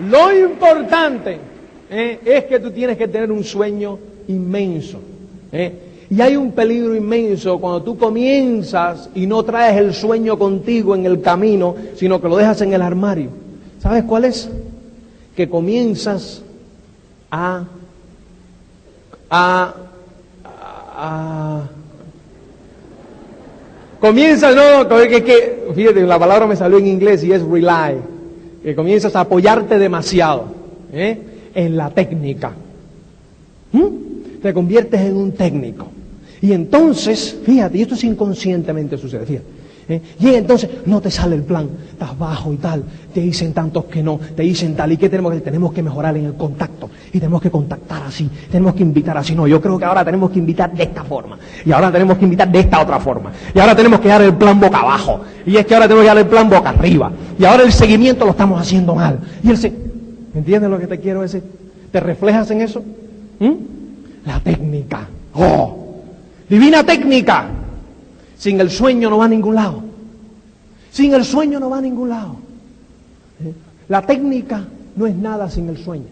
lo importante eh, es que tú tienes que tener un sueño inmenso. eh. Y hay un peligro inmenso cuando tú comienzas y no traes el sueño contigo en el camino, sino que lo dejas en el armario. ¿Sabes cuál es? Que comienzas a, a, a, Comienzas, no, que, que, fíjate, la palabra me salió en inglés y es rely, que comienzas a apoyarte demasiado ¿eh? en la técnica. ¿Mm? Te conviertes en un técnico. Y entonces, fíjate, y esto es inconscientemente sucede, fíjate. ¿Eh? Y entonces no te sale el plan, estás bajo y tal, te dicen tantos que no, te dicen tal, ¿y qué tenemos que? Tenemos que mejorar en el contacto, y tenemos que contactar así, tenemos que invitar así, no, yo creo que ahora tenemos que invitar de esta forma, y ahora tenemos que invitar de esta otra forma, y ahora tenemos que dar el plan boca abajo, y es que ahora tenemos que dar el plan boca arriba, y ahora el seguimiento lo estamos haciendo mal, y el se... ¿entiendes lo que te quiero decir? ¿Te reflejas en eso? ¿Mm? La técnica, oh, divina técnica, sin el sueño no va a ningún lado. Sin el sueño no va a ningún lado. ¿Eh? La técnica no es nada sin el sueño.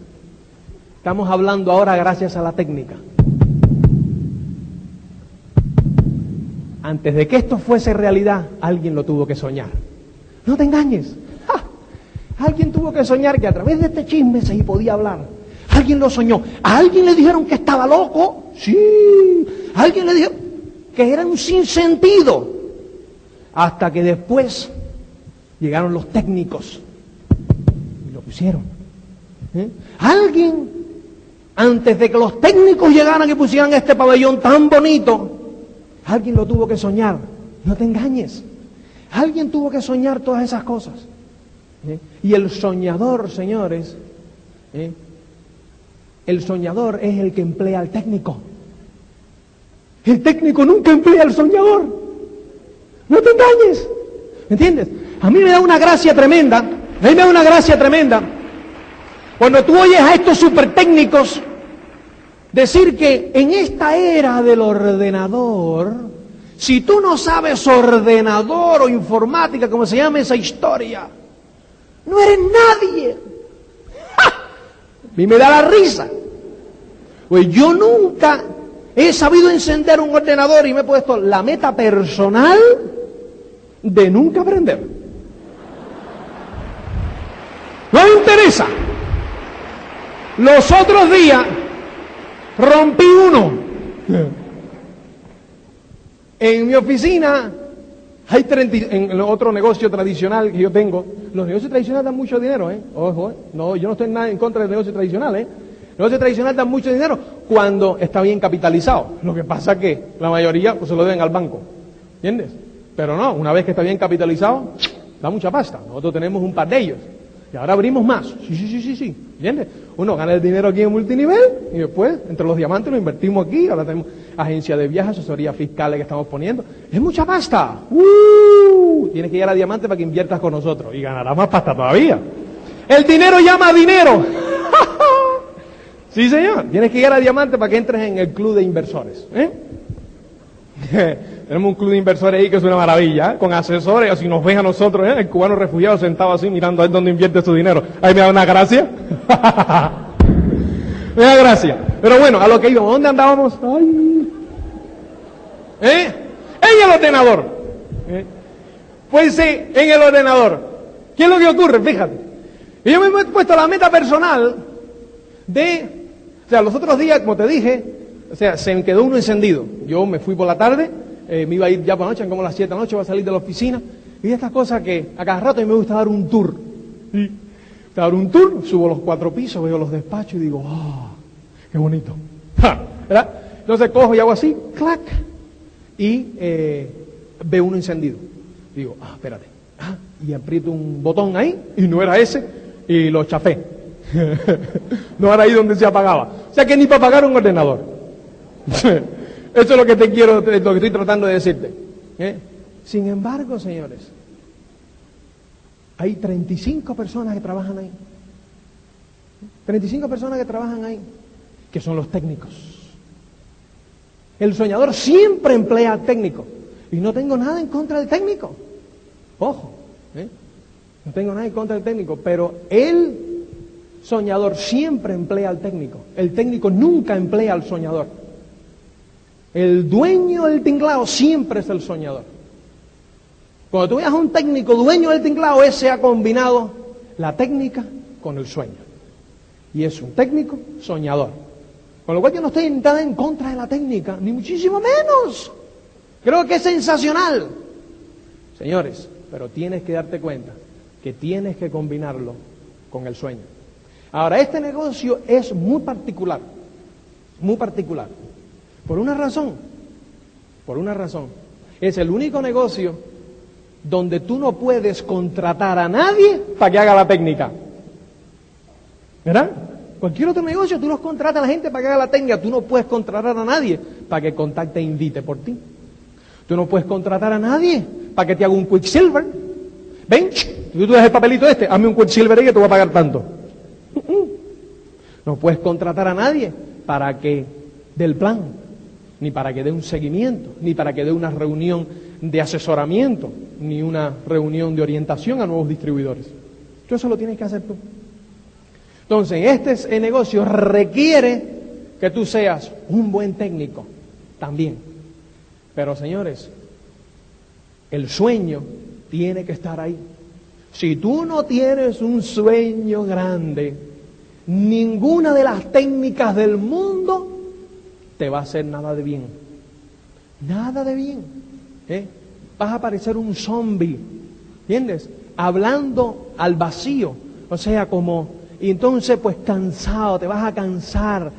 Estamos hablando ahora gracias a la técnica. Antes de que esto fuese realidad, alguien lo tuvo que soñar. No te engañes. Alguien tuvo que soñar que a través de este chisme se podía hablar. Alguien lo soñó. A alguien le dijeron que estaba loco. Sí. Alguien le dijeron que era un sinsentido. Hasta que después llegaron los técnicos y lo pusieron. ¿Eh? Alguien, antes de que los técnicos llegaran y pusieran este pabellón tan bonito, alguien lo tuvo que soñar. No te engañes. Alguien tuvo que soñar todas esas cosas. ¿Eh? Y el soñador, señores, ¿eh? el soñador es el que emplea al técnico. El técnico nunca emplea al soñador. No te engañes. ¿Me entiendes? A mí me da una gracia tremenda. A mí me da una gracia tremenda. Cuando tú oyes a estos super técnicos decir que en esta era del ordenador, si tú no sabes ordenador o informática, como se llama esa historia, no eres nadie. A mí me da la risa. Pues yo nunca he sabido encender un ordenador y me he puesto la meta personal de nunca aprender. No me interesa. Los otros días rompí uno. En mi oficina hay 30, en el otro negocio tradicional que yo tengo, los negocios tradicionales dan mucho dinero, ¿eh? Ojo, ¿eh? No, yo no estoy nada en contra del negocio tradicional, ¿eh? Negocio tradicional da mucho dinero cuando está bien capitalizado. Lo que pasa es que la mayoría pues, se lo deben al banco. ¿Entiendes? Pero no, una vez que está bien capitalizado, da mucha pasta. Nosotros tenemos un par de ellos. Y ahora abrimos más. Sí, sí, sí, sí, sí. ¿Entiendes? Uno gana el dinero aquí en multinivel y después, entre los diamantes, lo invertimos aquí. Ahora tenemos agencia de viajes, asesoría fiscales que estamos poniendo. Es mucha pasta. ¡Uh! Tienes que ir a diamante para que inviertas con nosotros. Y ganarás más pasta todavía. El dinero llama dinero. Sí, señor. Tienes que ir a diamante para que entres en el club de inversores. ¿eh? Tenemos un club de inversores ahí que es una maravilla, ¿eh? con asesores, así nos ven a nosotros, ¿eh? el cubano refugiado sentado así mirando a dónde invierte su dinero. Ahí me da una gracia. me da gracia. Pero bueno, a lo que íbamos, ¿dónde andábamos? Ay. ¿Eh? En el ordenador. ¿Eh? Pues en el ordenador. ¿Qué es lo que ocurre? Fíjate. Yo me he puesto la meta personal de, o sea, los otros días, como te dije, o sea, se me quedó uno encendido. Yo me fui por la tarde, eh, me iba a ir ya por la noche, como a las 7 de la noche, voy a salir de la oficina. Y estas cosas que a cada rato a mí me gusta dar un tour. Y dar un tour, subo los cuatro pisos, veo los despachos y digo, ¡ah! ¡Qué bonito! ¿Verdad? Entonces cojo y hago así, clac, y eh, veo uno encendido. Digo, ah, espérate. Ah, y aprieto un botón ahí, y no era ese. y lo chafé. no era ahí donde se apagaba. O sea que ni para pagar un ordenador. Eso es lo que te quiero, lo que estoy tratando de decirte. ¿eh? Sin embargo, señores, hay 35 personas que trabajan ahí. 35 personas que trabajan ahí, que son los técnicos. El soñador siempre emplea técnico. Y no tengo nada en contra del técnico. Ojo, ¿eh? no tengo nada en contra del técnico, pero el soñador siempre emplea al técnico. El técnico nunca emplea al soñador. El dueño del tinglao siempre es el soñador. Cuando tú veas a un técnico dueño del tinglao, ese ha combinado la técnica con el sueño. Y es un técnico soñador. Con lo cual yo no estoy nada en contra de la técnica, ni muchísimo menos. Creo que es sensacional. Señores, pero tienes que darte cuenta que tienes que combinarlo con el sueño. Ahora, este negocio es muy particular, muy particular. Por una razón, por una razón. Es el único negocio donde tú no puedes contratar a nadie para que haga la técnica. ¿Verdad? Cualquier otro negocio, tú los contratas a la gente para que haga la técnica. Tú no puedes contratar a nadie para que contacte e invite por ti. Tú no puedes contratar a nadie para que te haga un quicksilver. Ven, tú das el papelito este, hazme un quicksilver y te voy a pagar tanto. No puedes contratar a nadie para que dé el plan, ni para que dé un seguimiento, ni para que dé una reunión de asesoramiento, ni una reunión de orientación a nuevos distribuidores. Tú eso lo tienes que hacer tú. Entonces, este negocio requiere que tú seas un buen técnico también. Pero señores, el sueño tiene que estar ahí. Si tú no tienes un sueño grande, ninguna de las técnicas del mundo te va a hacer nada de bien. Nada de bien. ¿eh? Vas a parecer un zombie. ¿Entiendes? Hablando al vacío. O sea, como, y entonces pues cansado, te vas a cansar.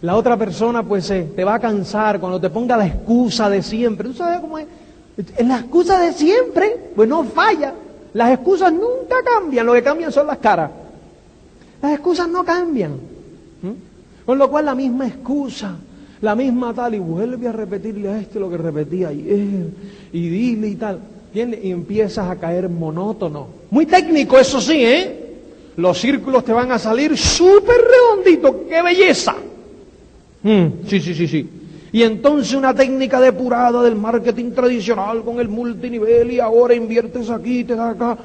La otra persona pues eh, te va a cansar cuando te ponga la excusa de siempre. ¿Tú sabes cómo es? La excusa de siempre, pues no falla. Las excusas nunca cambian, lo que cambian son las caras. Las excusas no cambian. Con lo cual la misma excusa, la misma tal, y vuelve a repetirle a este lo que repetía ayer, y dile y tal. Y empiezas a caer monótono. Muy técnico, eso sí, ¿eh? Los círculos te van a salir súper redonditos, ¡qué belleza! Mm, sí, sí, sí, sí. Y entonces una técnica depurada del marketing tradicional con el multinivel y ahora inviertes aquí, te da acá.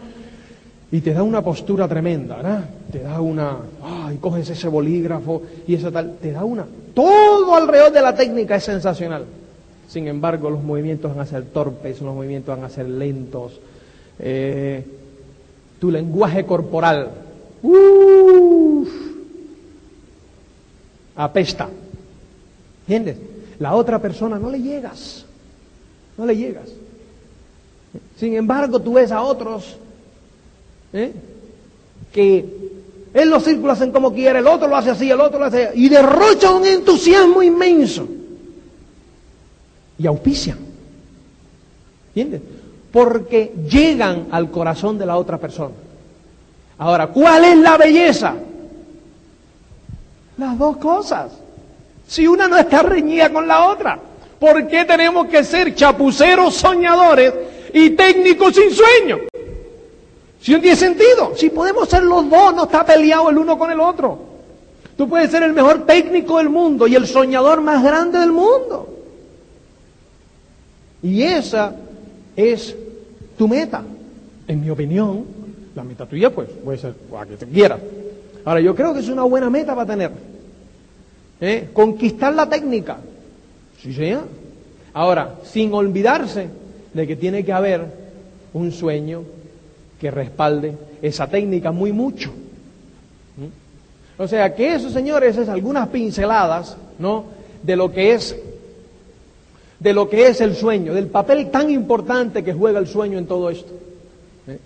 Y te da una postura tremenda, ¿verdad? Te da una, ay, coges ese bolígrafo y eso tal, te da una. Todo alrededor de la técnica es sensacional. Sin embargo, los movimientos van a ser torpes, los movimientos van a ser lentos. Eh, tu lenguaje corporal, uff, apesta. ¿Entiendes? La otra persona no le llegas, no le llegas. Sin embargo, tú ves a otros ¿eh? que él los círculos hacen como quiere, el otro lo hace así, el otro lo hace así, y derrocha un entusiasmo inmenso. Y auspician. ¿Entiendes? Porque llegan al corazón de la otra persona. Ahora, ¿cuál es la belleza? Las dos cosas. Si una no está reñida con la otra, ¿por qué tenemos que ser chapuceros soñadores y técnicos sin sueño? Si no tiene sentido, si podemos ser los dos, no está peleado el uno con el otro. Tú puedes ser el mejor técnico del mundo y el soñador más grande del mundo. Y esa es tu meta. En mi opinión, la meta tuya, pues, puede ser la que te quieras. Ahora, yo creo que es una buena meta para tener. ¿Eh? Conquistar la técnica. Sí, señor. Ahora, sin olvidarse de que tiene que haber un sueño que respalde esa técnica muy mucho. ¿Mm? O sea que eso, señores, es algunas pinceladas, ¿no? De lo que es de lo que es el sueño, del papel tan importante que juega el sueño en todo esto. ¿Eh?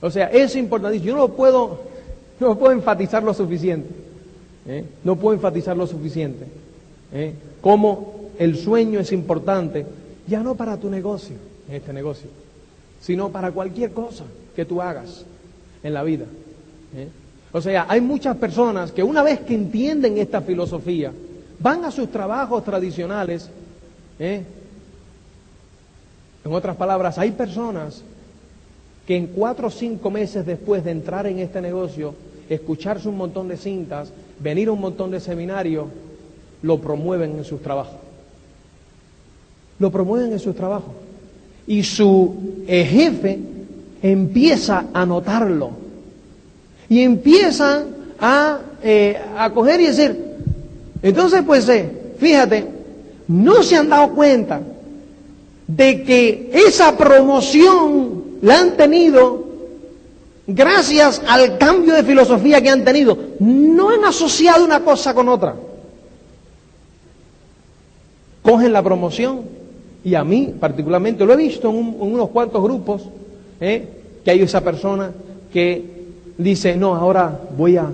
O sea, es importante. Yo no puedo, no puedo enfatizar lo suficiente. ¿eh? No puedo enfatizar lo suficiente. ¿eh? Cómo el sueño es importante, ya no para tu negocio, este negocio, sino para cualquier cosa que tú hagas en la vida. ¿eh? O sea, hay muchas personas que una vez que entienden esta filosofía, van a sus trabajos tradicionales. ¿eh? En otras palabras, hay personas que en cuatro o cinco meses después de entrar en este negocio, escucharse un montón de cintas, venir a un montón de seminarios, lo promueven en sus trabajos. Lo promueven en sus trabajos. Y su eh, jefe empieza a notarlo. Y empieza a, eh, a coger y decir, entonces pues eh, fíjate, no se han dado cuenta de que esa promoción la han tenido gracias al cambio de filosofía que han tenido. No han asociado una cosa con otra. Cogen la promoción y a mí particularmente lo he visto en, unos cuantos grupos, ¿eh? que hay esa persona que dice, no, ahora voy a,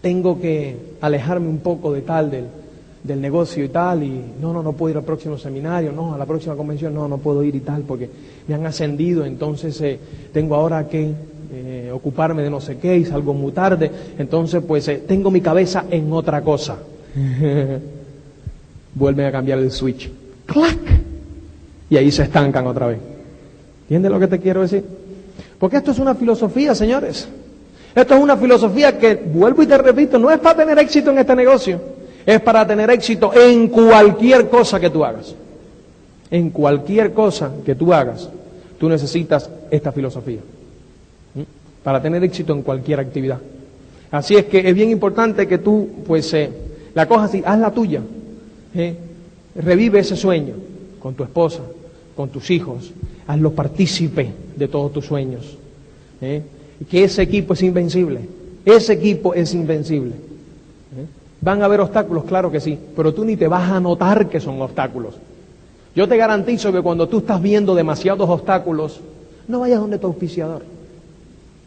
tengo que alejarme un poco de tal, del, del negocio y tal, y no, no, no puedo ir al próximo seminario, no, a la próxima convención, no, no puedo ir y tal, porque me han ascendido, entonces eh, tengo ahora que eh, ocuparme de no sé qué y salgo muy tarde, entonces pues eh, tengo mi cabeza en otra cosa. Vuelven a cambiar el switch. ¡Clac! Y ahí se estancan otra vez. ¿Entiendes lo que te quiero decir? Porque esto es una filosofía, señores. Esto es una filosofía que, vuelvo y te repito, no es para tener éxito en este negocio, es para tener éxito en cualquier cosa que tú hagas. En cualquier cosa que tú hagas, tú necesitas esta filosofía para tener éxito en cualquier actividad. Así es que es bien importante que tú, pues, eh, la cojas y haz la tuya. ¿eh? Revive ese sueño con tu esposa, con tus hijos, hazlo partícipe de todos tus sueños. ¿eh? Que ese equipo es invencible. Ese equipo es invencible. ¿Van a haber obstáculos? Claro que sí, pero tú ni te vas a notar que son obstáculos. Yo te garantizo que cuando tú estás viendo demasiados obstáculos, no vayas donde tu auspiciador.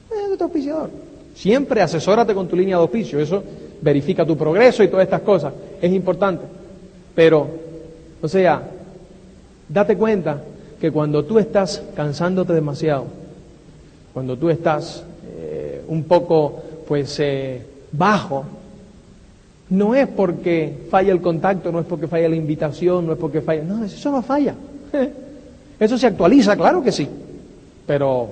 Vaya donde tu auspiciador. Siempre asesórate con tu línea de auspicio. Eso verifica tu progreso y todas estas cosas. Es importante. Pero, o sea, date cuenta que cuando tú estás cansándote demasiado, cuando tú estás eh, un poco, pues, eh, bajo, no es porque falla el contacto, no es porque falla la invitación, no es porque falla. No, eso no falla. Eso se actualiza, claro que sí. Pero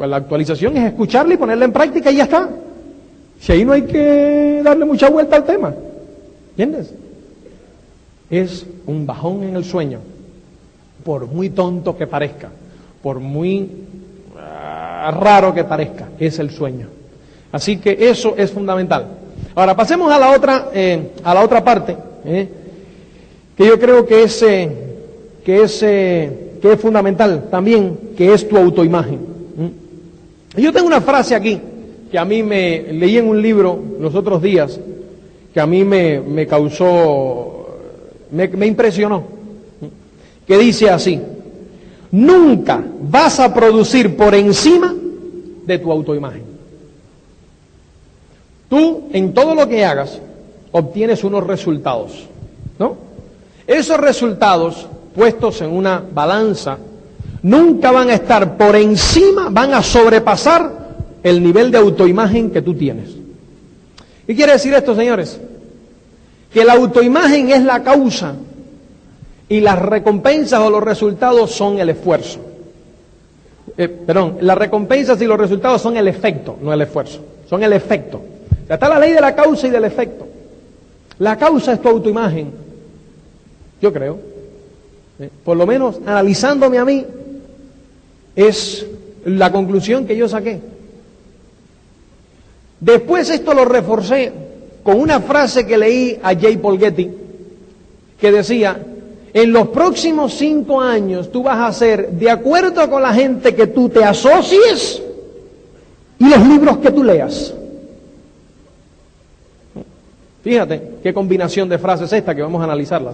la actualización es escucharla y ponerla en práctica y ya está. Si ahí no hay que darle mucha vuelta al tema. ¿Entiendes? Es un bajón en el sueño. Por muy tonto que parezca, por muy ah, raro que parezca, es el sueño. Así que eso es fundamental. Ahora pasemos a la otra, eh, a la otra parte, eh, que yo creo que es, eh, que, es, que es fundamental también, que es tu autoimagen. Yo tengo una frase aquí que a mí me leí en un libro los otros días, que a mí me, me causó, me impresionó, que dice así, nunca vas a producir por encima de tu autoimagen. Tú en todo lo que hagas obtienes unos resultados, ¿no? Esos resultados puestos en una balanza nunca van a estar por encima, van a sobrepasar el nivel de autoimagen que tú tienes. ¿Qué quiere decir esto, señores? Que la autoimagen es la causa y las recompensas o los resultados son el esfuerzo. Eh, perdón, las recompensas y los resultados son el efecto, no el esfuerzo, son el efecto. Está la ley de la causa y del efecto. La causa es tu autoimagen. Yo creo. ¿eh? Por lo menos analizándome a mí, es la conclusión que yo saqué. Después esto lo reforcé con una frase que leí a J. Paul Getty, que decía, en los próximos cinco años tú vas a ser, de acuerdo con la gente que tú te asocies y los libros que tú leas. Fíjate qué combinación de frases es esta que vamos a analizarla.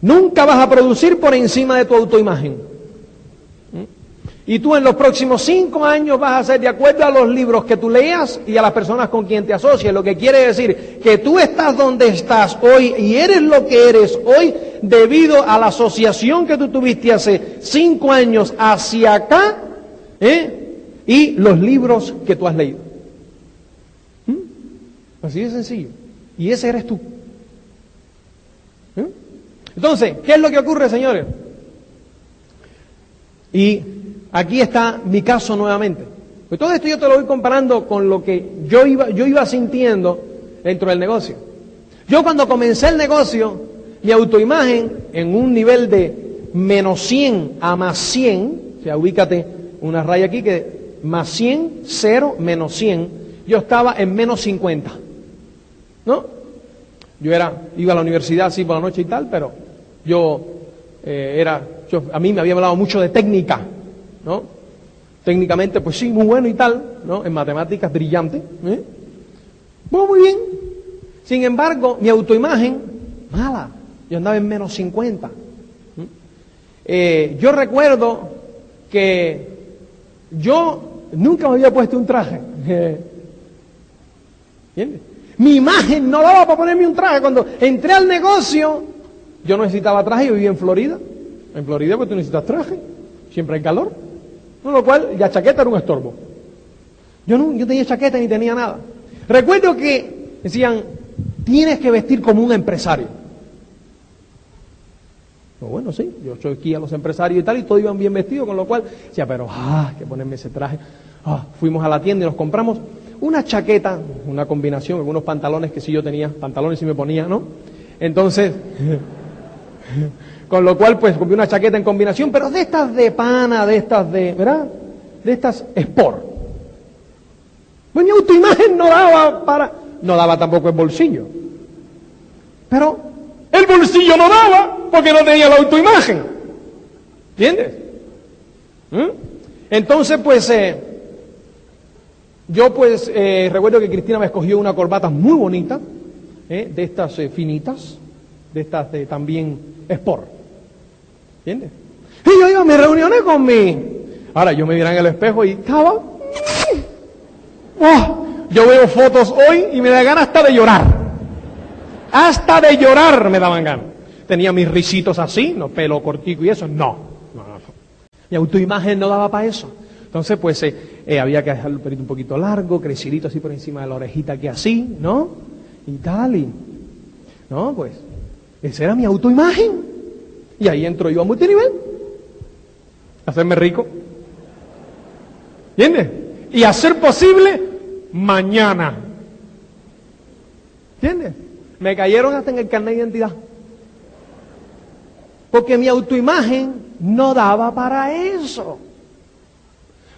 Nunca vas a producir por encima de tu autoimagen. ¿Mm? Y tú en los próximos cinco años vas a ser de acuerdo a los libros que tú leas y a las personas con quien te asocies. Lo que quiere decir que tú estás donde estás hoy y eres lo que eres hoy debido a la asociación que tú tuviste hace cinco años hacia acá ¿eh? y los libros que tú has leído. Así de sencillo. Y ese eres tú. ¿Eh? Entonces, ¿qué es lo que ocurre, señores? Y aquí está mi caso nuevamente. Pues todo esto yo te lo voy comparando con lo que yo iba, yo iba sintiendo dentro del negocio. Yo cuando comencé el negocio, mi autoimagen en un nivel de menos 100 a más 100, o sea, ubícate una raya aquí que más 100, 0, menos 100, yo estaba en menos 50. ¿No? Yo era, iba a la universidad así por la noche y tal, pero yo eh, era, yo, a mí me había hablado mucho de técnica, ¿no? Técnicamente, pues sí, muy bueno y tal, ¿no? En matemáticas, brillante. ¿eh? Bueno, muy bien. Sin embargo, mi autoimagen, mala. Yo andaba en menos 50. Eh, yo recuerdo que yo nunca me había puesto un traje. ¿Entiendes? Mi imagen no daba para ponerme un traje. Cuando entré al negocio, yo no necesitaba traje, yo vivía en Florida. En Florida, pues tú necesitas traje. Siempre hay calor. Con lo cual, la chaqueta era un estorbo. Yo no yo tenía chaqueta ni tenía nada. Recuerdo que decían, tienes que vestir como un empresario. Bueno, sí, yo soy aquí a los empresarios y tal, y todos iban bien vestidos, con lo cual decía, pero, ah, que ponerme ese traje. Ah, fuimos a la tienda y nos compramos una chaqueta, una combinación, algunos pantalones que sí yo tenía, pantalones sí me ponía, ¿no? Entonces, con lo cual pues compré una chaqueta en combinación, pero de estas de pana, de estas de, ¿verdad? De estas sport. Pues mi autoimagen no daba para, no daba tampoco el bolsillo. Pero el bolsillo no daba porque no tenía la autoimagen. ¿Entiendes? ¿Mm? Entonces pues... Eh, yo pues eh, recuerdo que Cristina me escogió una corbata muy bonita, eh, de estas eh, finitas, de estas de también sport. ¿Entiendes? Y yo iba a mis reuniones con mi... Ahora yo me miraba en el espejo y estaba... ¡Oh! Yo veo fotos hoy y me da ganas hasta de llorar. Hasta de llorar me daban ganas. Tenía mis risitos así, no pelo cortico y eso. No. no, no. Mi autoimagen no daba para eso. Entonces, pues eh, eh, había que dejarlo un poquito largo, crecidito así por encima de la orejita que así, ¿no? Y tal, y. No, pues. Esa era mi autoimagen. Y ahí entro yo a multinivel. Hacerme rico. ¿Entiendes? Y hacer posible mañana. ¿Entiendes? Me cayeron hasta en el carnet de identidad. Porque mi autoimagen no daba para eso.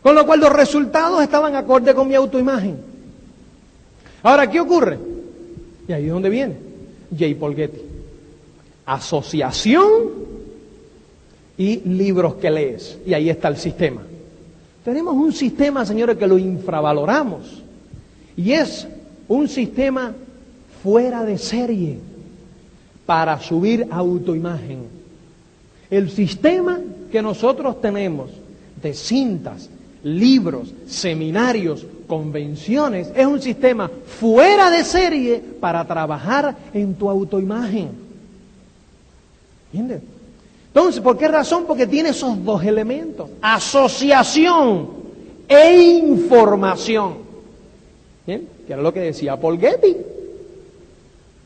Con lo cual los resultados estaban acorde con mi autoimagen. Ahora, ¿qué ocurre? Y ahí es donde viene J. Paul Getty. Asociación y libros que lees. Y ahí está el sistema. Tenemos un sistema, señores, que lo infravaloramos. Y es un sistema fuera de serie para subir autoimagen. El sistema que nosotros tenemos de cintas, libros, seminarios, convenciones, es un sistema fuera de serie para trabajar en tu autoimagen. ¿Entiendes? Entonces, ¿por qué razón? Porque tiene esos dos elementos, asociación e información. ¿Bien? Que era lo que decía Paul Getty.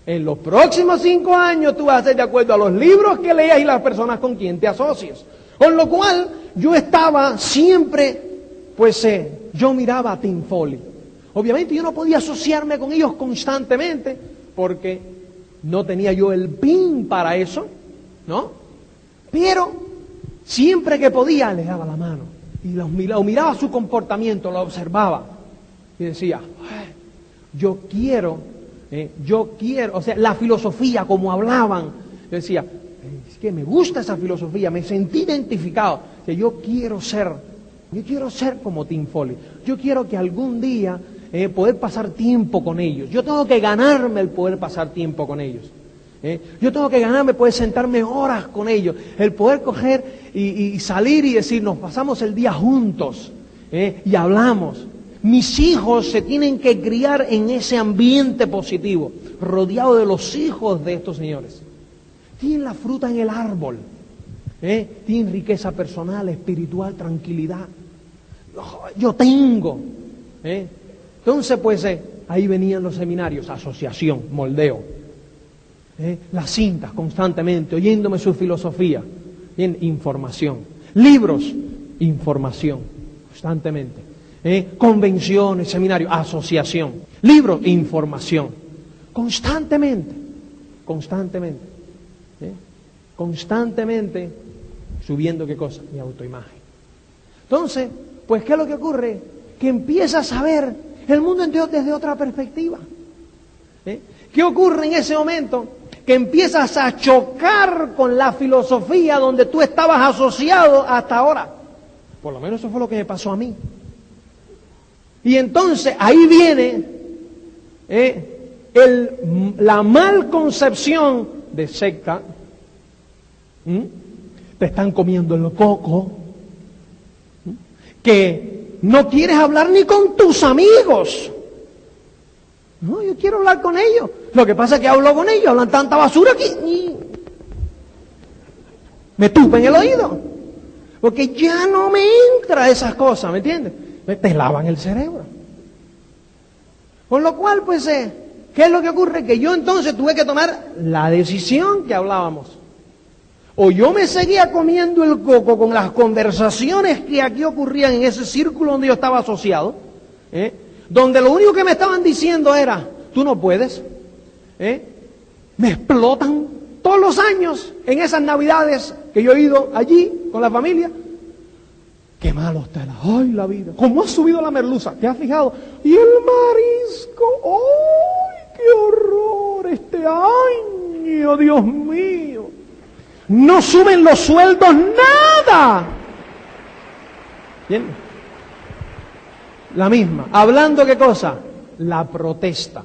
En los próximos cinco años tú vas a ser de acuerdo a los libros que leas y las personas con quien te asocias. Con lo cual yo estaba siempre pues eh, yo miraba a Tim Foley. Obviamente yo no podía asociarme con ellos constantemente porque no tenía yo el pin para eso, ¿no? Pero siempre que podía le daba la mano y lo miraba, miraba su comportamiento, lo observaba y decía, yo quiero, eh, yo quiero, o sea, la filosofía como hablaban, decía, es que me gusta esa filosofía, me sentí identificado, que yo quiero ser yo quiero ser como Tim Foley. Yo quiero que algún día eh, poder pasar tiempo con ellos. Yo tengo que ganarme el poder pasar tiempo con ellos. Eh. Yo tengo que ganarme poder sentarme horas con ellos. El poder coger y, salir y decir, nos pasamos el día juntos eh, y hablamos. Mis hijos se tienen que criar en ese ambiente positivo, rodeado de los hijos de estos señores. Tienen la fruta en el árbol. ¿eh? tienen riqueza personal, espiritual, tranquilidad. Yo tengo. Entonces, pues, ahí venían los seminarios, asociación, moldeo. ¿Eh? Las cintas constantemente, oyéndome su filosofía. Bien, información. Libros, información, constantemente. ¿eh? Convenciones, seminarios, asociación. Libros, información. Constantemente, constantemente. ¿eh? Constantemente subiendo qué cosa? Mi autoimagen. Entonces, pues, ¿qué es lo que ocurre? Que empiezas a ver el mundo entero desde otra perspectiva. ¿Qué ocurre en ese momento? Que empiezas a chocar con la filosofía donde tú estabas asociado hasta ahora. Por lo menos eso fue lo que me pasó a mí. Y entonces ahí viene ¿eh? la mal concepción de secta. Te están comiendo el coco. Que no quieres hablar ni con tus amigos. No, yo quiero hablar con ellos. Lo que pasa es que hablo con ellos, hablan tanta basura que me tupen el oído. Porque ya no me entra esas cosas, ¿me entiendes? Te lavan el cerebro. Con lo cual, pues, eh, ¿qué es lo que ocurre? Que yo entonces tuve que tomar la decisión que hablábamos. O yo me seguía comiendo el coco con las conversaciones que aquí ocurrían en ese círculo donde yo estaba asociado, ¿eh? donde lo único que me estaban diciendo era, tú no puedes, ¿eh? me explotan todos los años en esas navidades que yo he ido allí con la familia. Qué malo está la, ay, la vida. ¿Cómo ha subido la merluza? ¿Te has fijado? Y el marisco, ay, qué horror este año, Dios mío. No suben los sueldos nada. ¿Bien? La misma. Hablando qué cosa? La protesta.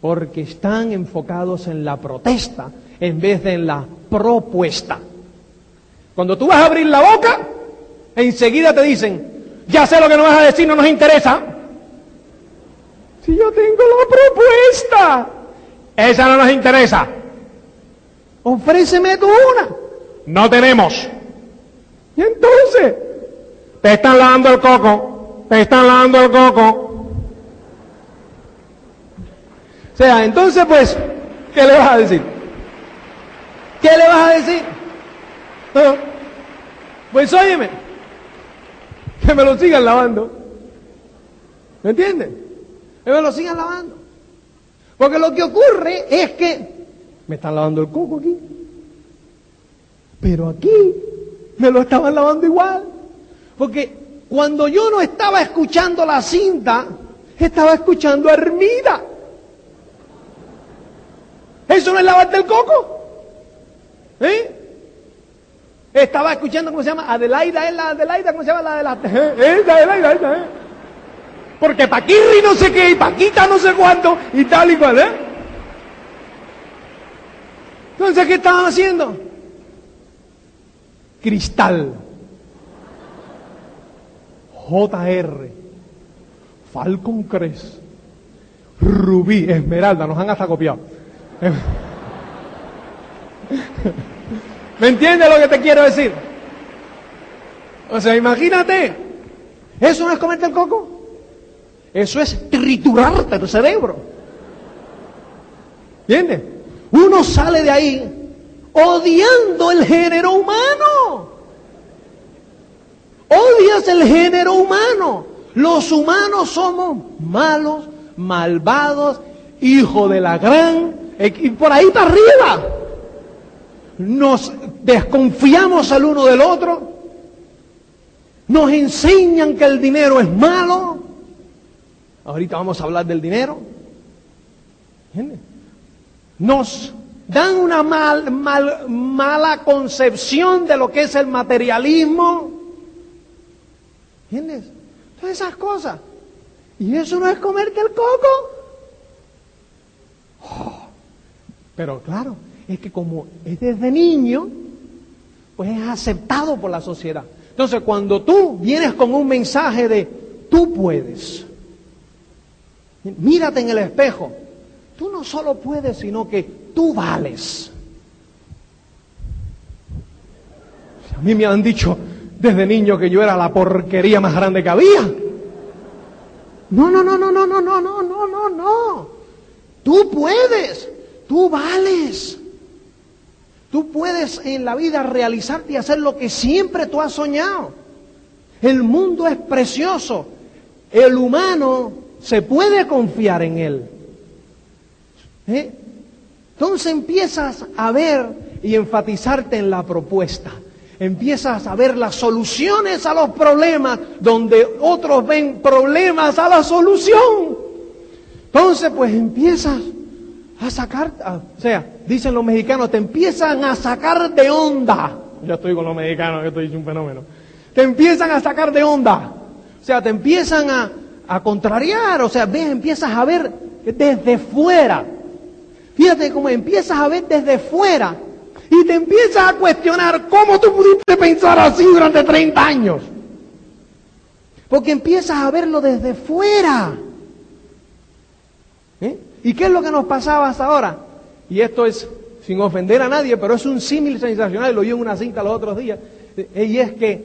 Porque están enfocados en la protesta en vez de en la propuesta. Cuando tú vas a abrir la boca, enseguida te dicen, ya sé lo que no vas a decir, no nos interesa. Si yo tengo la propuesta, esa no nos interesa. Ofréceme tú una. No tenemos. Y entonces, te están lavando el coco, te están lavando el coco. O sea, entonces pues, ¿qué le vas a decir? ¿Qué le vas a decir? Pues óyeme, que me lo sigan lavando. ¿Me entienden? Que me lo sigan lavando. Porque lo que ocurre es que me están lavando el coco aquí. Pero aquí me lo estaban lavando igual. Porque cuando yo no estaba escuchando la cinta, estaba escuchando a Hermida. ¿Eso no es lavarte el coco? ¿Eh? Estaba escuchando, ¿cómo se llama? Adelaida, ¿es la Adelaida? ¿Cómo se llama la de la... ¿Eh? Adelaida, esa, ¿eh? Porque Paquirri no sé qué, y Paquita no sé cuánto, y tal y cual, ¿eh? Entonces, ¿qué estaban haciendo? Cristal. JR. Falcon Crest. Rubí. Esmeralda. Nos han hasta copiado. ¿Me entiendes lo que te quiero decir? O sea, imagínate. Eso no es comerte el coco. Eso es triturarte el cerebro. ¿Entiendes? Uno sale de ahí odiando el género humano. Odias el género humano. Los humanos somos malos, malvados, hijos de la gran, y por ahí para arriba. Nos desconfiamos al uno del otro. Nos enseñan que el dinero es malo. Ahorita vamos a hablar del dinero. Nos dan una mal, mal, mala concepción de lo que es el materialismo. ¿Entiendes? Todas esas cosas. Y eso no es comerte el coco. Oh, pero claro, es que como es desde niño, pues es aceptado por la sociedad. Entonces, cuando tú vienes con un mensaje de tú puedes, mírate en el espejo, Tú no solo puedes, sino que tú vales. A mí me han dicho desde niño que yo era la porquería más grande que había. No, no, no, no, no, no, no, no, no, no, no. Tú puedes, tú vales. Tú puedes en la vida realizarte y hacer lo que siempre tú has soñado. El mundo es precioso. El humano se puede confiar en él. ¿Eh? Entonces empiezas a ver y enfatizarte en la propuesta. Empiezas a ver las soluciones a los problemas donde otros ven problemas a la solución. Entonces pues empiezas a sacar, o sea, dicen los mexicanos, te empiezan a sacar de onda. Ya estoy con los mexicanos, que estoy un fenómeno. Te empiezan a sacar de onda. O sea, te empiezan a, a contrariar, o sea, ves, empiezas a ver desde fuera. Fíjate cómo empiezas a ver desde fuera y te empiezas a cuestionar cómo tú pudiste pensar así durante 30 años. Porque empiezas a verlo desde fuera. ¿Eh? ¿Y qué es lo que nos pasaba hasta ahora? Y esto es sin ofender a nadie, pero es un símil sensacional, lo oí en una cinta los otros días, eh, y es que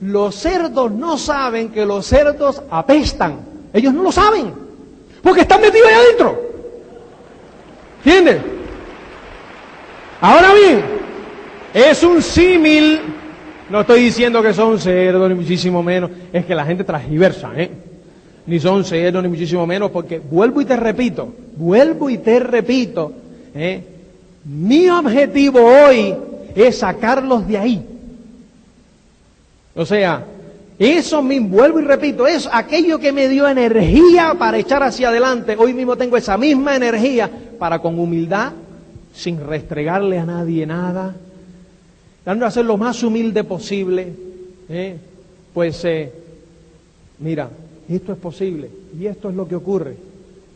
los cerdos no saben que los cerdos apestan. Ellos no lo saben, porque están metidos ahí adentro. ¿Entiendes? Ahora bien, es un símil, no estoy diciendo que son cerdos, ni muchísimo menos, es que la gente transgiversa, ¿eh? Ni son cerdos, ni muchísimo menos, porque vuelvo y te repito, vuelvo y te repito, ¿eh? mi objetivo hoy es sacarlos de ahí. O sea, eso mismo, vuelvo y repito, es aquello que me dio energía para echar hacia adelante. Hoy mismo tengo esa misma energía para con humildad, sin restregarle a nadie nada, dando a ser lo más humilde posible. ¿eh? Pues, eh, mira, esto es posible y esto es lo que ocurre,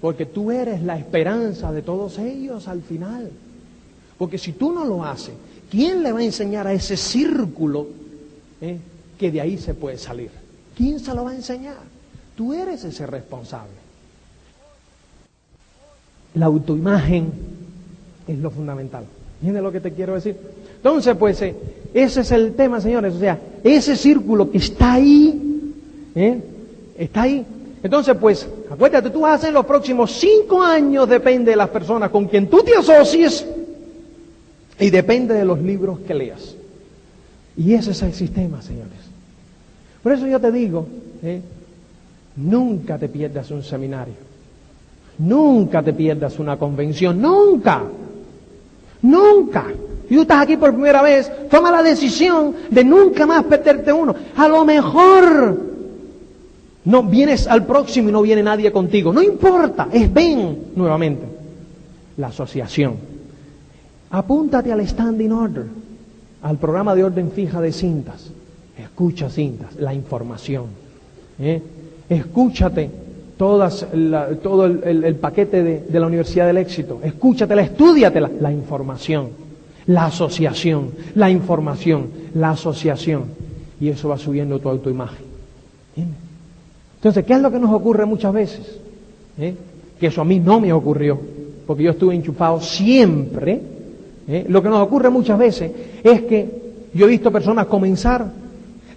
porque tú eres la esperanza de todos ellos al final. Porque si tú no lo haces, ¿quién le va a enseñar a ese círculo? Eh? que de ahí se puede salir. ¿Quién se lo va a enseñar? Tú eres ese responsable. La autoimagen es lo fundamental. ¿Entiendes lo que te quiero decir? Entonces, pues, eh, ese es el tema, señores. O sea, ese círculo que está ahí, ¿eh? Está ahí. Entonces, pues, acuérdate, tú vas a hacer los próximos cinco años, depende de las personas con quien tú te asocies y depende de los libros que leas. Y ese es el sistema, señores. Por eso yo te digo, ¿eh? nunca te pierdas un seminario, nunca te pierdas una convención, nunca, nunca. Y tú estás aquí por primera vez, toma la decisión de nunca más perderte uno. A lo mejor no vienes al próximo y no viene nadie contigo. No importa, es ven nuevamente. La asociación. Apúntate al standing order, al programa de orden fija de cintas. Escucha cintas, la información. ¿eh? Escúchate todas todo el, paquete de, la Universidad del Éxito. Escúchatela, estudiatela. La información, la asociación, la información, la asociación. Y eso va subiendo tu autoimagen. Entonces, ¿qué es lo que nos ocurre muchas veces? ¿Eh? Que eso a mí no me ocurrió, porque yo estuve enchufado siempre. ¿eh? Lo que nos ocurre muchas veces es que yo he visto personas comenzar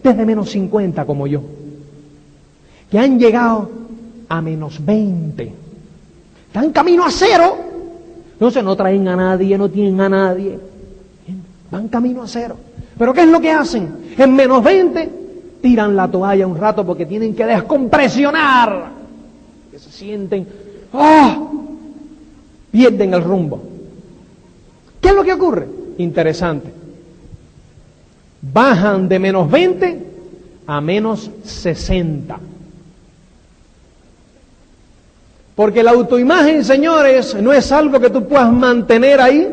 desde menos 50 como yo, que han llegado a menos 20. Están camino a cero. Entonces no traen a nadie, no tienen a nadie. Van camino a cero. Pero ¿qué es lo que hacen? En menos 20 tiran la toalla un rato porque tienen que descompresionar. Que se sienten, ¡ah! Pierden el rumbo. ¿Qué es lo que ocurre? Interesante bajan de menos 20 a menos 60. Porque la autoimagen, señores, no es algo que tú puedas mantener ahí,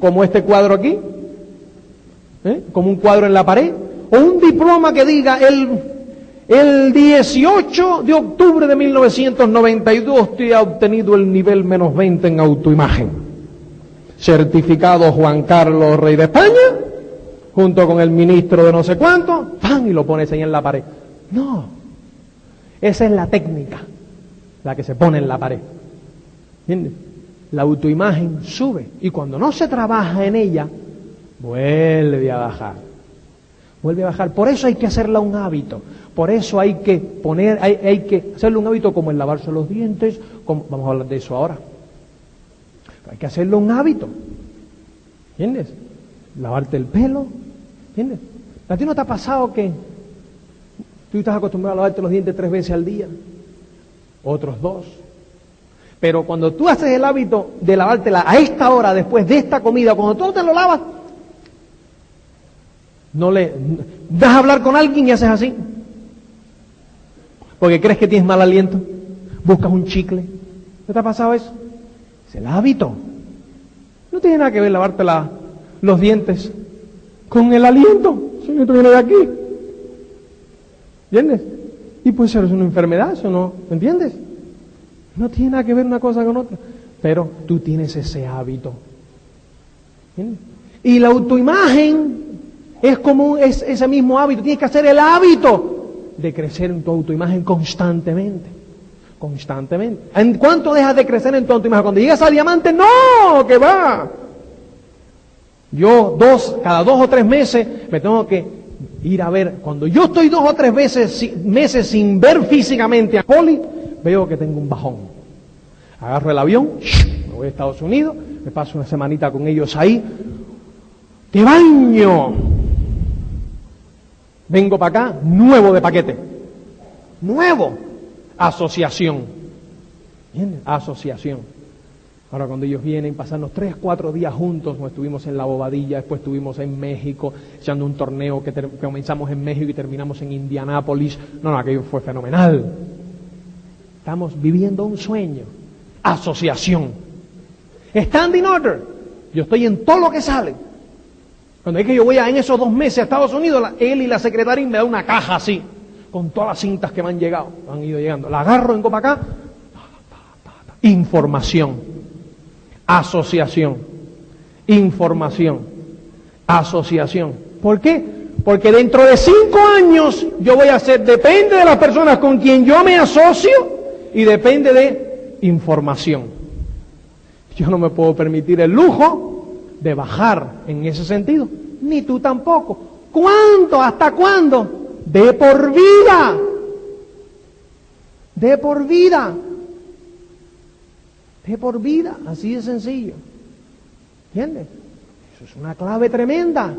como este cuadro aquí, ¿eh? como un cuadro en la pared, o un diploma que diga el, el 18 de octubre de 1992 te ha obtenido el nivel menos 20 en autoimagen. Certificado Juan Carlos, rey de España, junto con el ministro de no sé cuánto, ¡pam! y lo pones ahí en la pared. No, esa es la técnica, la que se pone en la pared. ¿Entiendes? La autoimagen sube y cuando no se trabaja en ella, vuelve a bajar. Vuelve a bajar. Por eso hay que hacerla un hábito. Por eso hay que poner, hay, hay que hacerle un hábito como el lavarse los dientes. Vamos a hablar de eso ahora. Hay que hacerlo un hábito. ¿Entiendes? Lavarte el pelo. ¿Entiendes? ¿A ti no te ha pasado que tú estás acostumbrado a lavarte los dientes tres veces al día? Otros dos. Pero cuando tú haces el hábito de lavártela a esta hora, después de esta comida, cuando tú te lo lavas, no le das a hablar con alguien y haces así. Porque crees que tienes mal aliento. Buscas un chicle. ¿No te ha pasado eso? Es el hábito. No tiene nada que ver lavarte los dientes con el aliento. Si no viene de aquí. ¿Entiendes? Y puede ser una enfermedad, eso no. ¿Entiendes? No tiene nada que ver una cosa con otra. Pero tú tienes ese hábito. Y la autoimagen es como es ese mismo hábito. Tienes que hacer el hábito de crecer en tu autoimagen constantemente. Constantemente. ¿En cuánto dejas de crecer en tu autoimagen? Cuando llegas a diamante, no, que va. Yo dos, cada dos o tres meses me tengo que ir a ver. Cuando yo estoy dos o tres veces, meses sin ver físicamente a Poli, veo que tengo un bajón. Agarro el avión, me voy a Estados Unidos, me paso una semanita con ellos ahí. ¡Te baño! Vengo para acá, nuevo de paquete. Nuevo. Asociación. Asociación. Ahora cuando ellos vienen, pasarnos tres, cuatro días juntos, nos estuvimos en La Bobadilla, después estuvimos en México, echando un torneo que, comenzamos en México y terminamos en Indianápolis. No, no, aquello fue fenomenal. Estamos viviendo un sueño. Asociación. Standing order. Yo estoy en todo lo que sale. Cuando es que yo voy a, en esos dos meses a Estados Unidos, él y la secretaria me da una caja así, con todas las cintas que me han llegado, han ido llegando. La agarro en acá. Información. Asociación. Información. Asociación. ¿Por qué? Porque dentro de cinco años yo voy a ser, depende de las personas con quien yo me asocio y depende de información. Yo no me puedo permitir el lujo de bajar en ese sentido, ni tú tampoco. ¿Cuánto? ¿Hasta cuándo? De por vida. De por vida. De por vida, así de sencillo. ¿Entiendes? Eso es una clave tremenda.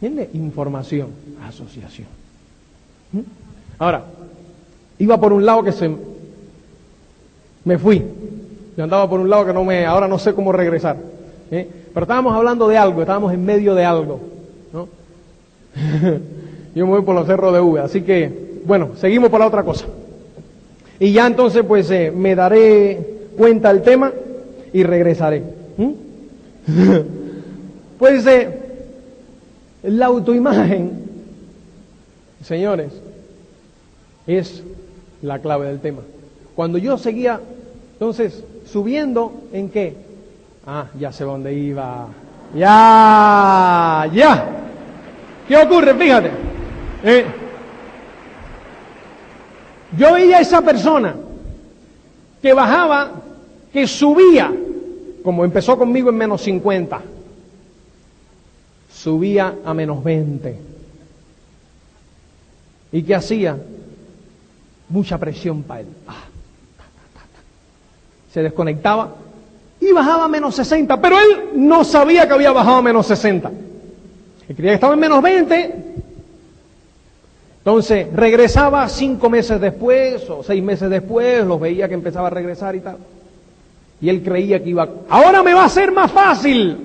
¿Entiendes? Información, asociación. ¿Mm? Ahora, iba por un lado que se me fui. Yo andaba por un lado que no me, ahora no sé cómo regresar. Pero estábamos hablando de algo, estábamos en medio de algo. ¿no? Yo me voy por los cerros de V, así que, bueno, seguimos por la otra cosa. Y ya entonces, pues, eh, me daré cuenta del tema y regresaré. pues, eh, la autoimagen, señores, es la clave del tema. Cuando yo seguía, entonces, subiendo en qué? Ah, ya sé dónde iba. Ya, ya. ¿Qué ocurre? Fíjate. Eh, yo veía a esa persona que bajaba, que subía, como empezó conmigo en menos 50, subía a menos 20. ¿Y qué hacía? Mucha presión para él. Ah, se desconectaba y bajaba a menos 60, pero él no sabía que había bajado a menos 60. Él creía que estaba en menos 20. Entonces regresaba cinco meses después o seis meses después, los veía que empezaba a regresar y tal. Y él creía que iba, ahora me va a ser más fácil.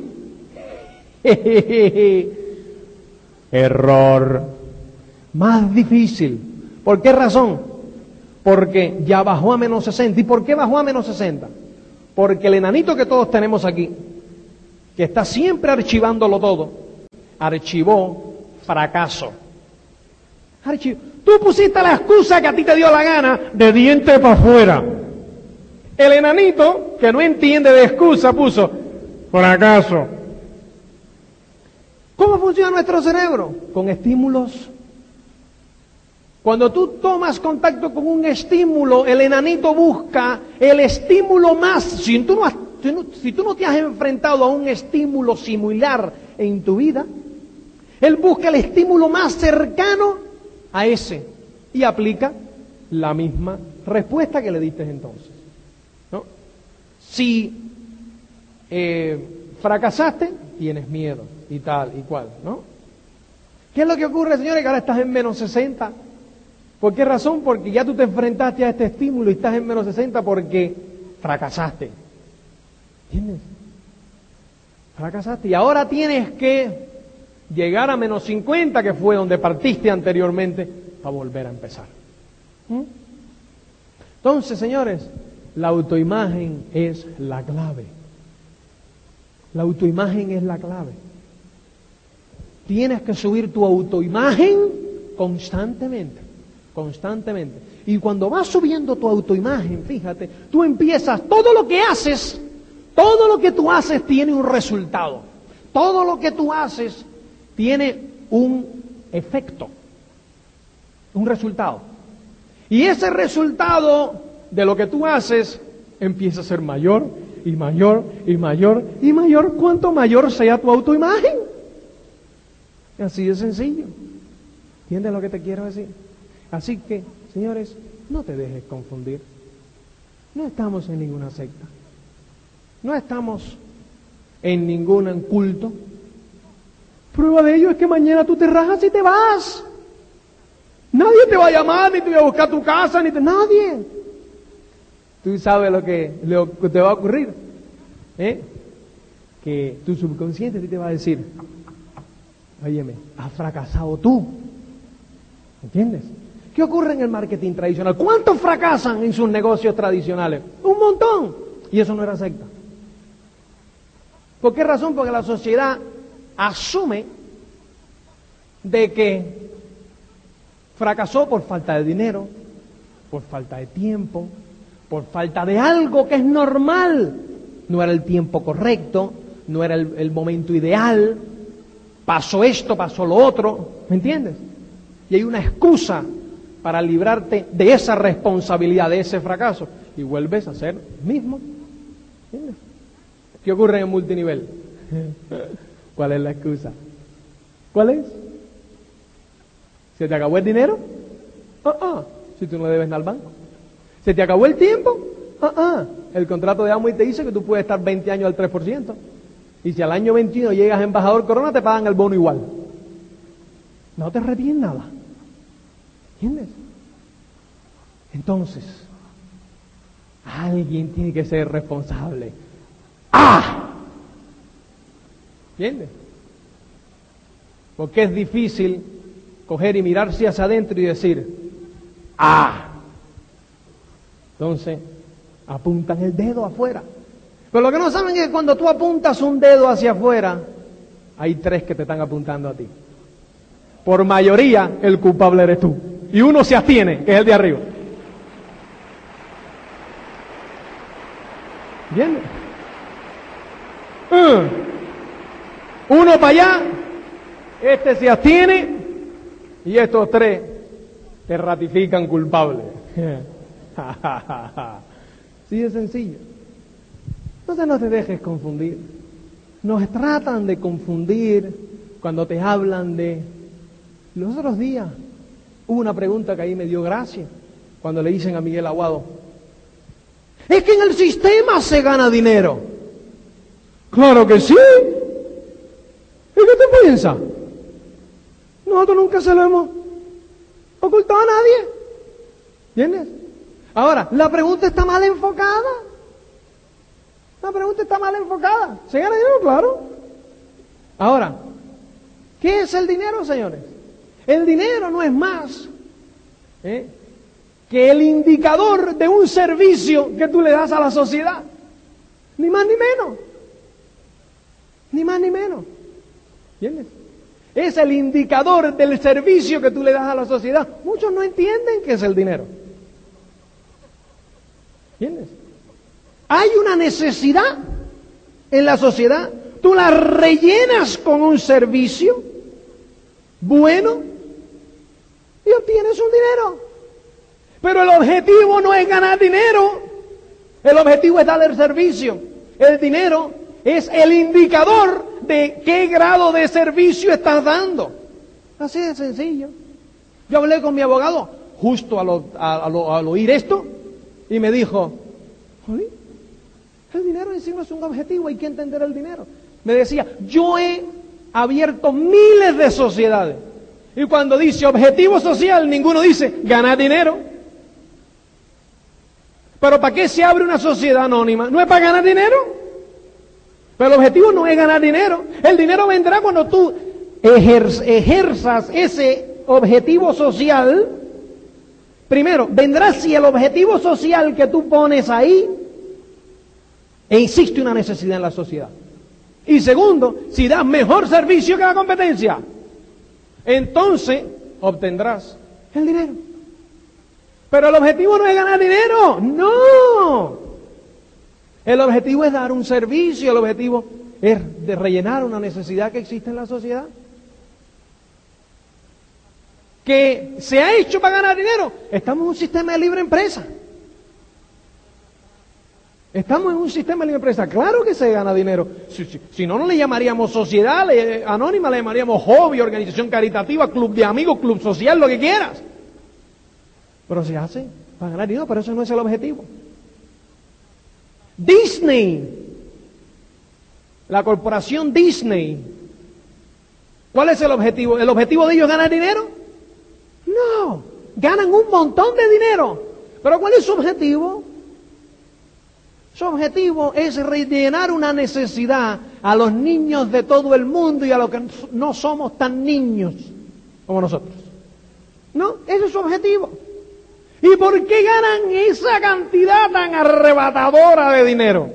Error. Más difícil. ¿Por qué razón? Porque ya bajó a menos 60. ¿Y por qué bajó a menos 60? Porque el enanito que todos tenemos aquí, que está siempre archivándolo todo, archivó fracaso. Tú pusiste la excusa que a ti te dio la gana de diente para afuera. El enanito, que no entiende de excusa, puso fracaso. ¿Cómo funciona nuestro cerebro? Con estímulos cuando tú tomas contacto con un estímulo, el enanito busca el estímulo más. Si tú no, si tú no te has enfrentado a un estímulo similar en tu vida, él busca el estímulo más cercano a ese y aplica la misma respuesta que le diste entonces. ¿no? Si eh, fracasaste, tienes miedo y tal y cual, ¿no? ¿Qué es lo que ocurre, señores? Que ahora estás en menos 60. ¿Por qué razón? Porque ya tú te enfrentaste a este estímulo y estás en menos 60 porque fracasaste. ¿Entiendes? Fracasaste. Y ahora tienes que llegar a menos 50, que fue donde partiste anteriormente, para volver a empezar. ¿Mm? Entonces, señores, la autoimagen es la clave. La autoimagen es la clave. Tienes que subir tu autoimagen constantemente, constantemente. Y cuando vas subiendo tu autoimagen, fíjate, tú empiezas, todo lo que haces, todo lo que tú haces tiene un resultado. Todo lo que tú haces tiene un efecto, un resultado. Y ese resultado de lo que tú haces empieza a ser mayor y mayor y mayor y mayor cuanto mayor sea tu autoimagen. Así de sencillo. ¿Entiendes lo que te quiero decir? Así que, señores, no te dejes confundir. No estamos en ninguna secta. No estamos en ningún culto. Prueba de ello es que mañana tú te rajas y te vas. Nadie te va a llamar, ni te va a buscar tu casa, ni te... Nadie. Tú sabes lo que, te va a ocurrir. ¿eh? Que tu subconsciente te va a decir, óyeme, has fracasado tú. ¿Entiendes? ¿Qué ocurre en el marketing tradicional? ¿Cuántos fracasan en sus negocios tradicionales? Un montón. Y eso no era secta. ¿Por qué razón? Porque la sociedad asume de que fracasó por falta de dinero, por falta de tiempo, por falta de algo que es normal. No era el tiempo correcto, no era el, el momento ideal, pasó esto, pasó lo otro, ¿me entiendes? Y hay una excusa para librarte de esa responsabilidad, de ese fracaso, y vuelves a ser mismo. ¿Entiendes? ¿Qué ocurre en el multinivel? ¿Cuál es la excusa? ¿Cuál es? ¿Se te acabó el dinero? Ah, ah, si tú no debes nada al banco. ¿Se te acabó el tiempo? Ah, ah, el contrato de y te dice que tú puedes estar 20 años al 3%. Y si al año 21 llegas a embajador corona, te pagan el bono igual. No te retienes nada. ¿Entiendes? Entonces, alguien tiene que ser responsable. ¡Ah! ¿Entiendes? Porque es difícil coger y mirarse hacia adentro y decir, ¡ah! Entonces, apuntan el dedo afuera. Pero lo que no saben es que cuando tú apuntas un dedo hacia afuera, hay tres que te están apuntando a ti. Por mayoría, el culpable eres tú. Y uno se abstiene, que es el de arriba. ¿Entiendes? Uh. Uno para allá, este se abstiene y estos tres te ratifican culpable. sí es sencillo. Entonces no te dejes confundir. Nos tratan de confundir cuando te hablan de... Los otros días hubo una pregunta que ahí me dio gracia cuando le dicen a Miguel Aguado, es que en el sistema se gana dinero. Claro que sí. ¿Y qué te piensas? Nosotros nunca se lo hemos ocultado a nadie. ¿Entiendes? Ahora, la pregunta está mal enfocada. La pregunta está mal enfocada. ¿Se gana dinero? Claro. Ahora, ¿qué es el dinero, señores? El dinero no es más ¿eh? que el indicador de un servicio que tú le das a la sociedad. Ni más ni menos. Ni más ni menos. ¿Entiendes? Es el indicador del servicio que tú le das a la sociedad. Muchos no entienden qué es el dinero. ¿Entiendes? Hay una necesidad en la sociedad. Tú la rellenas con un servicio bueno y obtienes un dinero. Pero el objetivo no es ganar dinero. El objetivo es dar el servicio. El dinero es el indicador de qué grado de servicio estás dando. Así de sencillo. Yo hablé con mi abogado justo al, oír esto y me dijo, el dinero en sí no es un objetivo, hay que entender el dinero. Me decía, yo he abierto miles de sociedades. Y cuando dice objetivo social, ninguno dice ganar dinero. Pero ¿para qué se abre una sociedad anónima? ¿No es para ganar dinero? Pero el objetivo no es ganar dinero. El dinero vendrá cuando tú ejerzas ese objetivo social. Primero, vendrá si el objetivo social que tú pones ahí existe una necesidad en la sociedad. Y segundo, si das mejor servicio que la competencia, entonces obtendrás el dinero. Pero el objetivo no es ganar dinero, no. El objetivo es dar un servicio, el objetivo es rellenar una necesidad que existe en la sociedad. Que se ha hecho para ganar dinero. Estamos en un sistema de libre empresa. Estamos en un sistema de empresa. Claro que se gana dinero. Si, no, no le llamaríamos sociedad anónima, le llamaríamos hobby, organización caritativa, club de amigos, club social, lo que quieras. Pero se hace para ganar dinero, pero eso no es el objetivo. Disney, la corporación Disney, ¿cuál es el objetivo? ¿El objetivo de ellos es ganar dinero? No, ganan un montón de dinero. Pero ¿cuál es su objetivo? Su objetivo es rellenar una necesidad a los niños de todo el mundo y a los que no somos tan niños como nosotros. ¿No? Ese es su objetivo. ¿Y por qué ganan esa cantidad tan arrebatadora de dinero?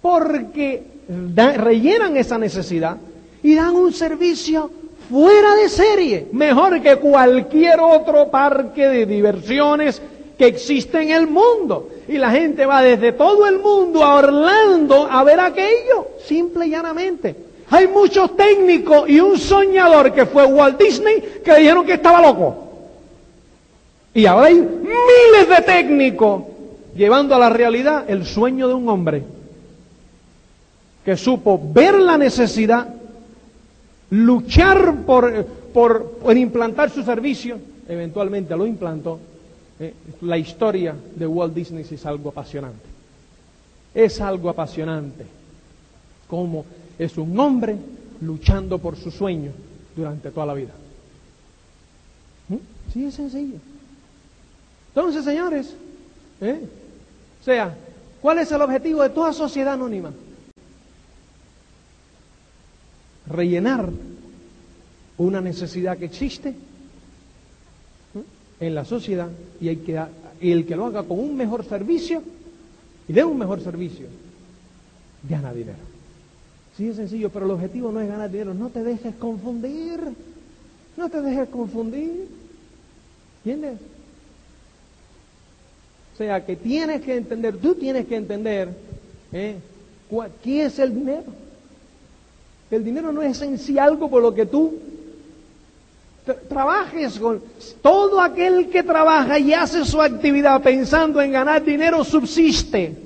Porque rellenan esa necesidad y dan un servicio fuera de serie, mejor que cualquier otro parque de diversiones que existe en el mundo. Y la gente va desde todo el mundo a Orlando a ver aquello, simple y llanamente. Hay muchos técnicos y un soñador que fue Walt Disney que dijeron que estaba loco. Y ahora hay miles de técnicos llevando a la realidad el sueño de un hombre que supo ver la necesidad, luchar por, por, por implantar su servicio, eventualmente lo implantó eh, la historia de Walt Disney es algo apasionante. Es algo apasionante. Como es un hombre luchando por su sueño durante toda la vida. ¿Mm? Sí, es sencillo. Entonces, señores, ¿eh? o sea, ¿cuál es el objetivo de toda sociedad anónima? Rellenar una necesidad que existe en la sociedad y, hay que, el que lo haga con un mejor servicio y de un mejor servicio, gana dinero. Sí, es sencillo, pero el objetivo no es ganar dinero. No te dejes confundir. No te dejes confundir. ¿Entiendes? O sea, que tienes que entender, tú tienes que entender ¿eh? qué es el dinero. El dinero no es en sí algo por lo que tú trabajes con todo aquel que trabaja y hace su actividad pensando en ganar dinero subsiste.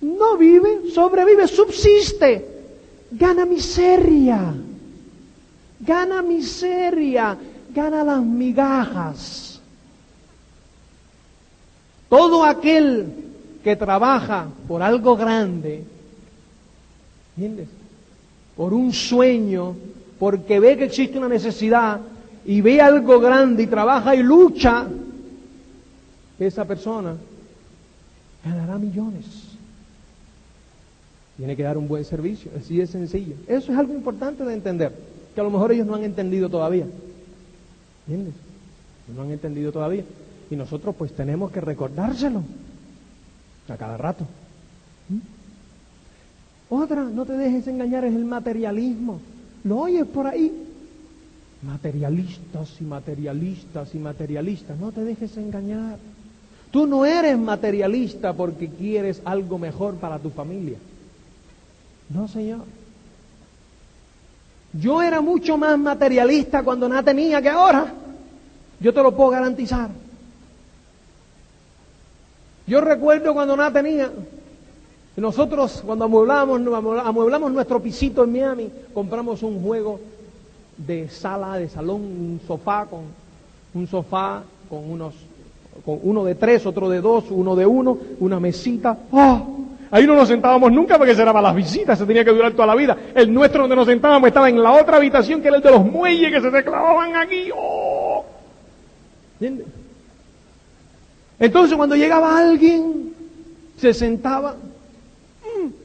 No vive, sobrevive, subsiste. Gana miseria. Gana miseria. Gana las migajas. Todo aquel que trabaja por algo grande, ¿entiendes? Por un sueño, porque ve que existe una necesidad y ve algo grande y trabaja y lucha, esa persona ganará millones. Tiene que dar un buen servicio, así de sencillo. Eso es algo importante de entender, que a lo mejor ellos no han entendido todavía. ¿Entiendes? No han entendido todavía. Y nosotros pues tenemos que recordárselo a cada rato. ¿Mm? Otra, no te dejes engañar, es el materialismo. ¿Lo oyes por ahí? Materialistas y materialistas y materialistas. No te dejes engañar. Tú no eres materialista porque quieres algo mejor para tu familia. No, Señor. Yo era mucho más materialista cuando no tenía que ahora. Yo te lo puedo garantizar. Yo recuerdo cuando no tenía, nosotros cuando amueblamos, nuestro pisito en Miami, compramos un juego de sala, de salón, un sofá con un sofá con unos con uno de tres, otro de dos, uno de uno, una mesita. ¡Ah! Ahí no nos sentábamos nunca porque era para las visitas, se tenía que durar toda la vida. El nuestro donde nos sentábamos estaba en la otra habitación que era el de los muelles que se te clavaban aquí. ¡Oh! Entonces cuando llegaba alguien, se sentaba,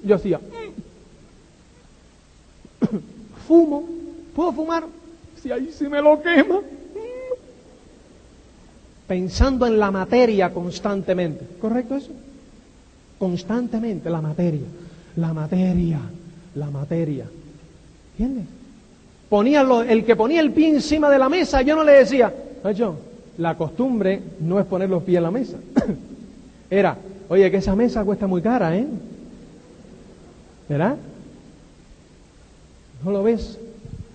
yo hacía, mm, fumo, ¿puedo fumar? Si ahí se me lo quema. Mm. Pensando en la materia constantemente. ¿Correcto eso? Constantemente la materia, la materia, la materia. ¿Entiendes? Ponía el que ponía el pie encima de la mesa, yo no le decía, yo, la costumbre no es poner los pies en la mesa. Era, oye, que esa mesa cuesta muy cara, ¿eh? ¿Verdad? ¿No lo ves?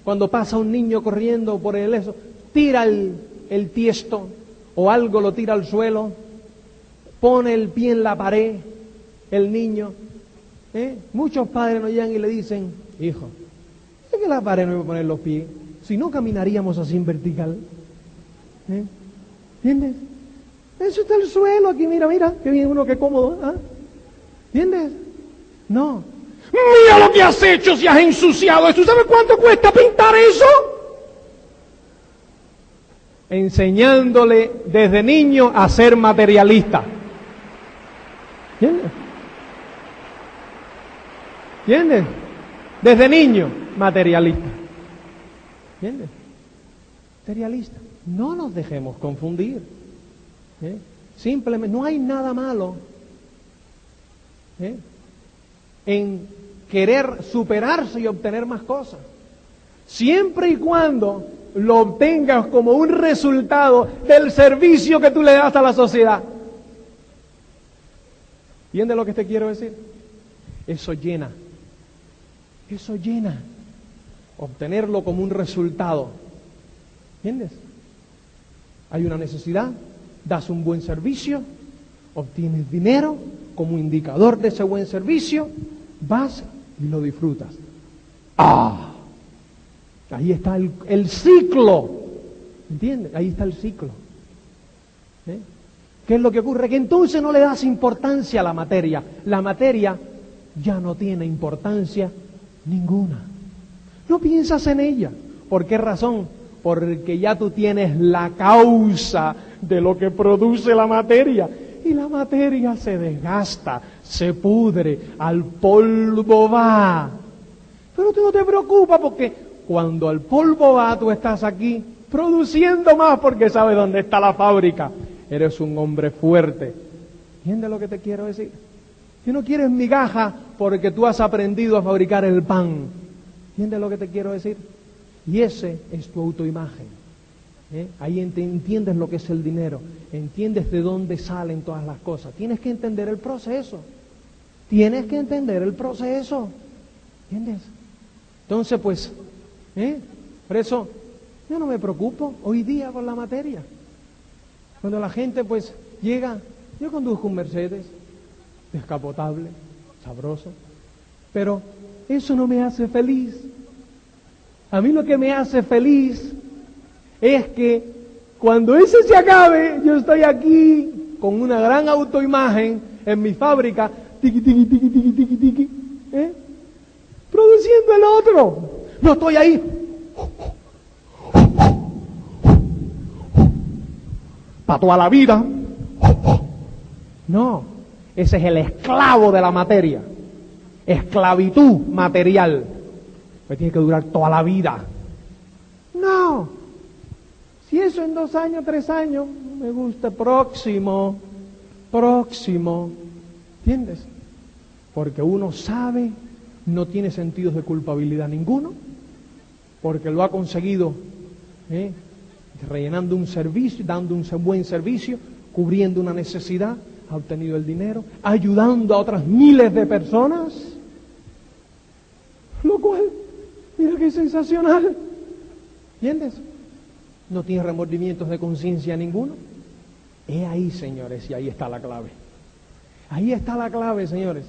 Cuando pasa un niño corriendo por el eso, tira el, el tiesto o algo lo tira al suelo, pone el pie en la pared, el niño. ¿eh? Muchos padres no llegan y le dicen, hijo, es que la pared no iba a poner los pies, si no caminaríamos así en vertical. ¿Eh? ¿Entiendes? Eso está el suelo aquí, mira, mira, que bien uno, que cómodo. ¿ah? ¿Entiendes? No. Mira lo que has hecho si has ensuciado eso. ¿Sabes cuánto cuesta pintar eso? Enseñándole desde niño a ser materialista. ¿Entiendes? ¿Entiendes? Desde niño, materialista. ¿Entiendes? Materialista. No nos dejemos confundir. ¿eh? Simplemente, no hay nada malo ¿eh? en querer superarse y obtener más cosas. Siempre y cuando lo obtengas como un resultado del servicio que tú le das a la sociedad. ¿Entiendes lo que te quiero decir? Eso llena. Eso llena. Obtenerlo como un resultado. ¿Entiendes? Hay una necesidad, das un buen servicio, obtienes dinero como indicador de ese buen servicio, vas y lo disfrutas. ¡Ah! Ahí está el, ciclo. ¿Entiendes? Ahí está el ciclo. ¿Eh? ¿Qué es lo que ocurre? Que entonces no le das importancia a la materia. La materia ya no tiene importancia ninguna. No piensas en ella. ¿Por qué razón? porque ya tú tienes la causa de lo que produce la materia. Y la materia se desgasta, se pudre, al polvo va. Pero tú no te preocupas porque cuando al polvo va, tú estás aquí produciendo más porque sabes dónde está la fábrica. Eres un hombre fuerte. ¿Entiendes lo que te quiero decir? Tú no quieres migaja porque tú has aprendido a fabricar el pan. ¿Entiendes lo que te quiero decir? Y ese es tu autoimagen. ¿Eh? Ahí entiendes lo que es el dinero, entiendes de dónde salen todas las cosas. Tienes que entender el proceso. Tienes que entender el proceso. ¿Entiendes? Entonces, pues, ¿eh? por eso yo no me preocupo hoy día con la materia. Cuando la gente, pues, llega, yo conduzco un Mercedes, descapotable, sabroso, pero eso no me hace feliz. A mí lo que me hace feliz es que cuando ese se acabe, yo estoy aquí con una gran autoimagen en mi fábrica, tiqui, tiqui, tiqui, tiqui, tiqui, tiqui, ¿eh? produciendo el otro. No estoy ahí. Para toda la vida. No, ese es el esclavo de la materia. Esclavitud material pues tiene que durar toda la vida. No. Si eso en dos años, tres años, me gusta próximo, próximo. ¿Entiendes? Porque uno sabe, no tiene sentidos de culpabilidad ninguno, porque lo ha conseguido ¿eh? rellenando un servicio, dando un buen servicio, cubriendo una necesidad, ha obtenido el dinero, ayudando a otras miles de personas, lo cual Mira qué sensacional. ¿Entiendes? No tiene remordimientos de conciencia ninguno. Es ahí, señores, y ahí está la clave. Ahí está la clave, señores.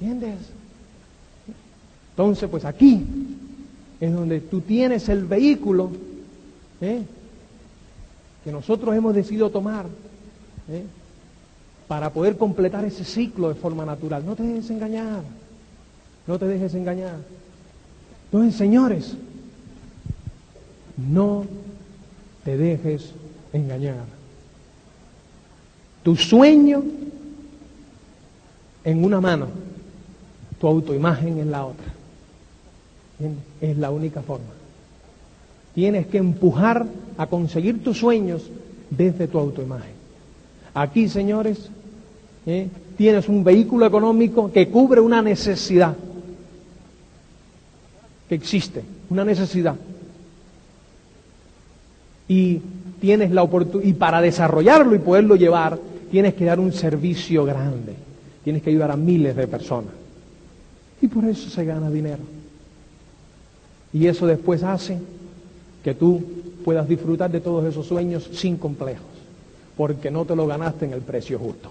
¿Entiendes? Entonces, pues aquí es donde tú tienes el vehículo ¿eh? que nosotros hemos decidido tomar ¿eh? para poder completar ese ciclo de forma natural. No te dejes engañar, no te dejes engañar. Entonces, señores, no te dejes engañar. Tu sueño en una mano, tu autoimagen en la otra. Es la única forma. Tienes que empujar a conseguir tus sueños desde tu autoimagen. Aquí, señores, ¿eh? tienes un vehículo económico que cubre una necesidad que existe, una necesidad. Y tienes la oportunidad, y para desarrollarlo y poderlo llevar, tienes que dar un servicio grande, tienes que ayudar a miles de personas. Y por eso se gana dinero. Y eso después hace que tú puedas disfrutar de todos esos sueños sin complejos, porque no te lo ganaste en el precio justo.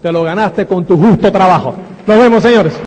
Te lo ganaste con tu justo trabajo. Nos vemos, señores.